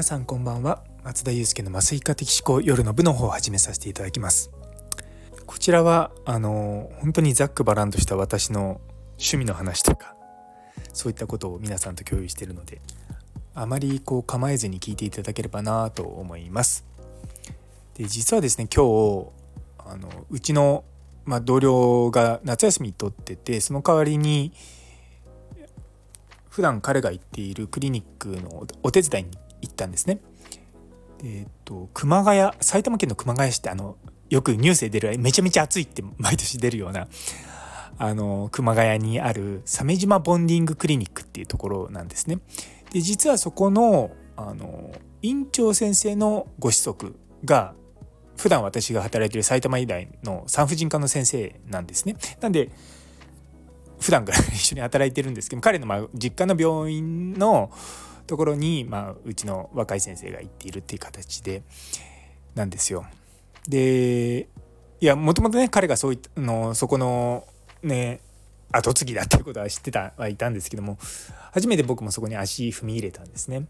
皆さんこんばんは。松田祐介の麻酔科的思考夜の部の方を始めさせていただきます。こちらはあの本当にざっくばらんとした私の趣味の話とかそういったことを皆さんと共有しているのであまりこう構えずに聞いていただければなと思います。で実はですね今日あのうちの、まあ、同僚が夏休み取っててその代わりに普段彼が行っているクリニックのお手伝いに行行ったんですね。えっ、と熊谷埼玉県の熊谷市ってあのよくニュースで出るめちゃめちゃ暑いって毎年出るようなあの熊谷にある鮫島ボンディングクリニックっていうところなんですね。で実はそこのあの院長先生のご子息が普段私が働いている埼玉医大の産婦人科の先生なんですね。なんで普段から一緒に働いてるんですけど彼のまあ実家の病院のところに、まあ、うちの若い先生が行っているっていう形でなんですよ。でいやもともとね彼がそういったのそこのね後継ぎだっていうことは知ってたはいたんですけども初めて僕もそこに足踏み入れたんですね。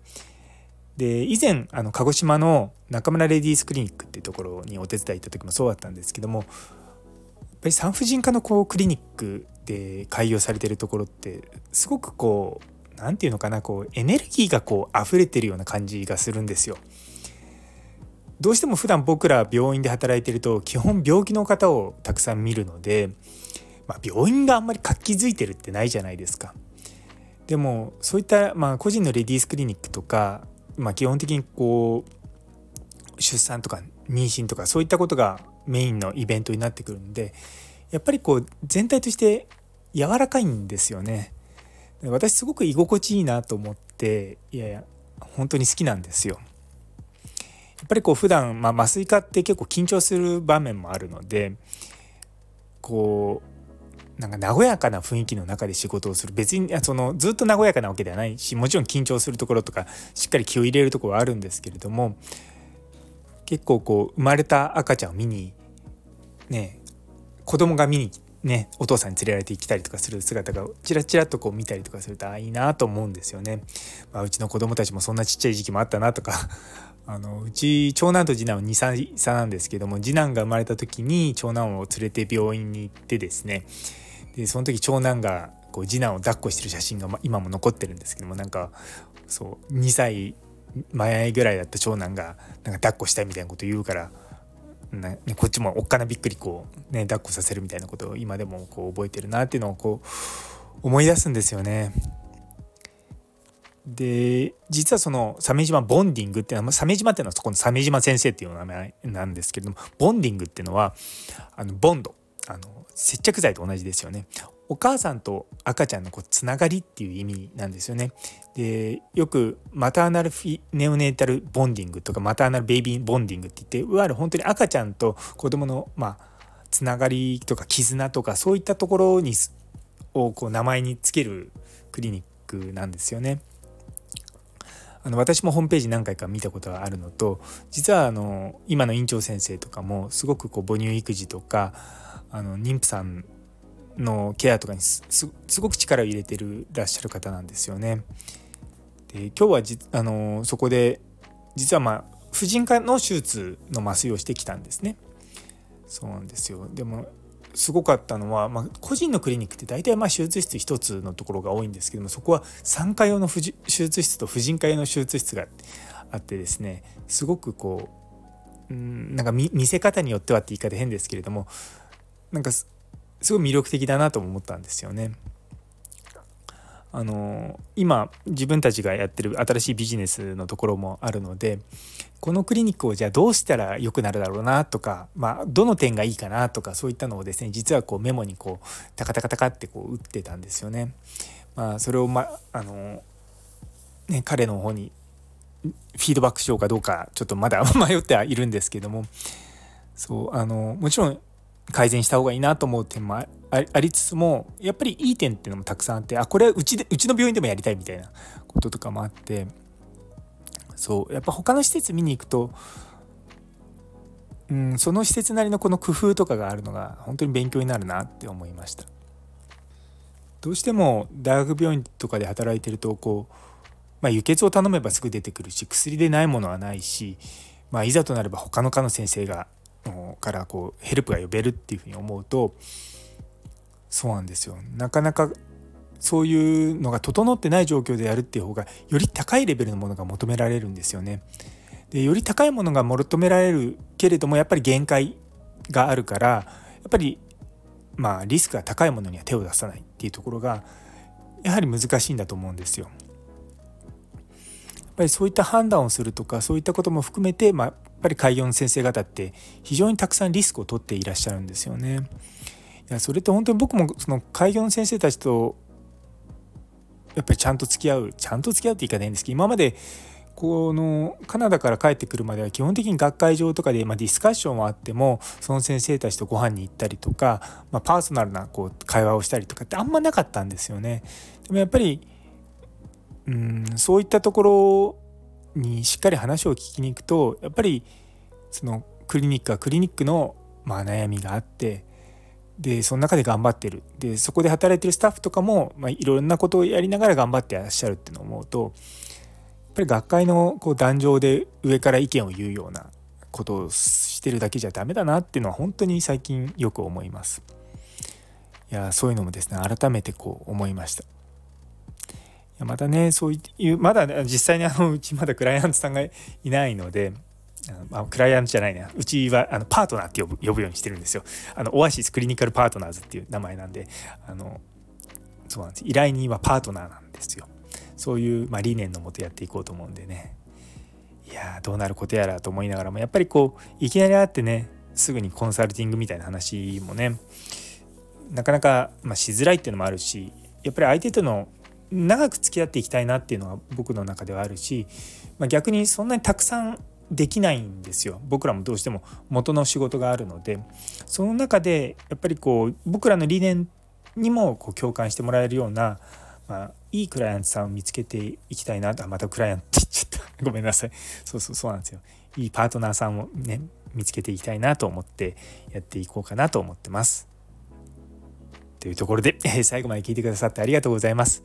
で以前あの鹿児島の中村レディースクリニックっていうところにお手伝い行った時もそうだったんですけどもやっぱり産婦人科のこうクリニックで開業されてるところってすごくこう何て言うのかなこうエネルギーがこう溢れてるような感じがするんですよ。どうしても普段僕ら病院で働いてると基本病気の方をたくさん見るので、まあ、病院があんまり活気づいてるってないじゃないですか。でもそういった、まあ、個人のレディースクリニックとか、まあ、基本的にこう出産とか妊娠とかそういったことがメインのイベントになってくるんでやっぱりこう全体として柔らかいんですよね。私すごく居心地いいなと思っていやいや本当に好きなんですよ。やっぱりこう普段、まあ、麻酔科って結構緊張する場面もあるのでこうなんか和やかな雰囲気の中で仕事をする別にそのずっと和やかなわけではないしもちろん緊張するところとかしっかり気を入れるところはあるんですけれども結構こう生まれた赤ちゃんを見にね子供が見にねお父さんに連れられてきたりとかする姿がチラチラとこう見たりとかするとあいいなと思うんですよね。まあ、うちの子供たちもそんなちっちゃい時期もあったなとか あのうち長男と次男は2歳差なんですけども次男が生まれた時に長男を連れて病院に行ってですねでその時長男がこう次男を抱っこしてる写真が今も残ってるんですけどもなんかそう2歳前ぐらいだった長男がなんか抱っこしたいみたいなこと言うからね、こっちもおっかなびっくりこうね抱っこさせるみたいなことを今でもこう覚えてるなっていうのをこう思い出すんですよね。で実はその鮫島ボンディングっていうのは鮫島っていうのはそこの鮫島先生っていう名前なんですけどもボンディングっていうのはあのボンドあの接着剤と同じですよねお母さんと赤ちゃんのこうつながりっていう意味なんですよね。でよくマターナルフィネオネータルボンディングとかマターナルベイビーボンディングって言っていわゆる本当に赤ちゃんと子供のまあつながりとか絆とかそういったところにをこう名前につけるクリニックなんですよね。あの私もホームページ何回か見たことがあるのと実はあの今の院長先生とかもすごくこう母乳育児とかあの妊婦さんのケアとかにすごく力を入れてるらっしゃる方なんですよね。で今日はじあのそこで実はまあ婦人科の手術の麻酔をしてきたんですね。そうなんですよでもすごかったのは、まあ、個人のクリニックって大体まあ手術室1つのところが多いんですけどもそこは産科用の手術室と婦人科用の手術室があってですねすごくこううんなんか見せ方によってはって言い方変ですけれどもなんかすごい魅力的だなと思ったんですよね。あの今自分たちがやってる新しいビジネスのところもあるのでこのクリニックをじゃあどうしたら良くなるだろうなとか、まあ、どの点がいいかなとかそういったのをですね実はこうメモにこうタカタカタカってこう打ってたんですよね。まあ、それを、まあのね、彼の方にフィードバックしようかどうかちょっとまだ 迷ってはいるんですけどもそうあのもちろん改善した方がいいなと思う点もありつつもやっぱりいい点っていうのもたくさんあってあこれはうちでうちの病院でもやりたいみたいなこととかもあってそうやっぱ他の施設見に行くと、うん、その施設なりのこの工夫とかがあるのが本当に勉強になるなって思いました。どうしても大学病院とかで働いてるとこうまあ、輸血を頼めばすぐ出てくるし薬でないものはないし、まあ、いざとなれば他の科の先生がからこうヘルプが呼べるっていうふうに思うとそうなんですよなかなかそういうのが整ってない状況でやるっていう方がより高いレベルのものが求められるんですよね。でより高いものが求められるけれどもやっぱり限界があるからやっぱりまあリスクが高いものには手を出さないっていうところがやはり難しいんだと思うんですよ。やっぱりそういった判断をするとかそういったことも含めて、まあ、ぱり開業の先生方って非常にたくさんリスクを取っていらっしゃるんですよね。いやそれって本当に僕もその開業の先生たちとやっぱりちゃんと付き合うちゃんと付き合うって言い方ないんですけど今までこのカナダから帰ってくるまでは基本的に学会場とかで、ま、ディスカッションはあってもその先生たちとご飯に行ったりとか、まあ、パーソナルなこう会話をしたりとかってあんまなかったんですよね。でもやっぱりうんそういったところにしっかり話を聞きに行くとやっぱりそのクリニックはクリニックのまあ悩みがあってでその中で頑張ってるでそこで働いてるスタッフとかも、まあ、いろんなことをやりながら頑張ってらっしゃるっていうのを思うとやっぱり学会のこう壇上で上から意見を言うようなことをしてるだけじゃダメだなっていうのは本当に最近よく思います。いやそういうのもですね改めてこう思いました。またねそういうまだ、ね、実際にあのうちまだクライアントさんがいないのであクライアントじゃないねうちはあのパートナーって呼ぶ呼ぶようにしてるんですよ。あのオアシスクリニカルパートナーズっていう名前なんであのそうなんです依頼人はパートナーなんですよ。そういう、まあ、理念のもとやっていこうと思うんでねいやどうなることやらと思いながらもやっぱりこういきなり会ってねすぐにコンサルティングみたいな話もねなかなか、まあ、しづらいっていうのもあるしやっぱり相手との長く付き合っていきたいなっていうのは僕の中ではあるし、まあ、逆にそんなにたくさんできないんですよ。僕らもどうしても元の仕事があるので。その中でやっぱりこう僕らの理念にもこう共感してもらえるようなまあ、いいクライアントさんを見つけていきたいなと。またクライアントって言っちゃった。ごめんなさい。そうそうそうなんですよ。いいパートナーさんをね見つけていきたいなと思ってやっていこうかなと思ってます。というところで、え最後まで聞いてくださってありがとうございます。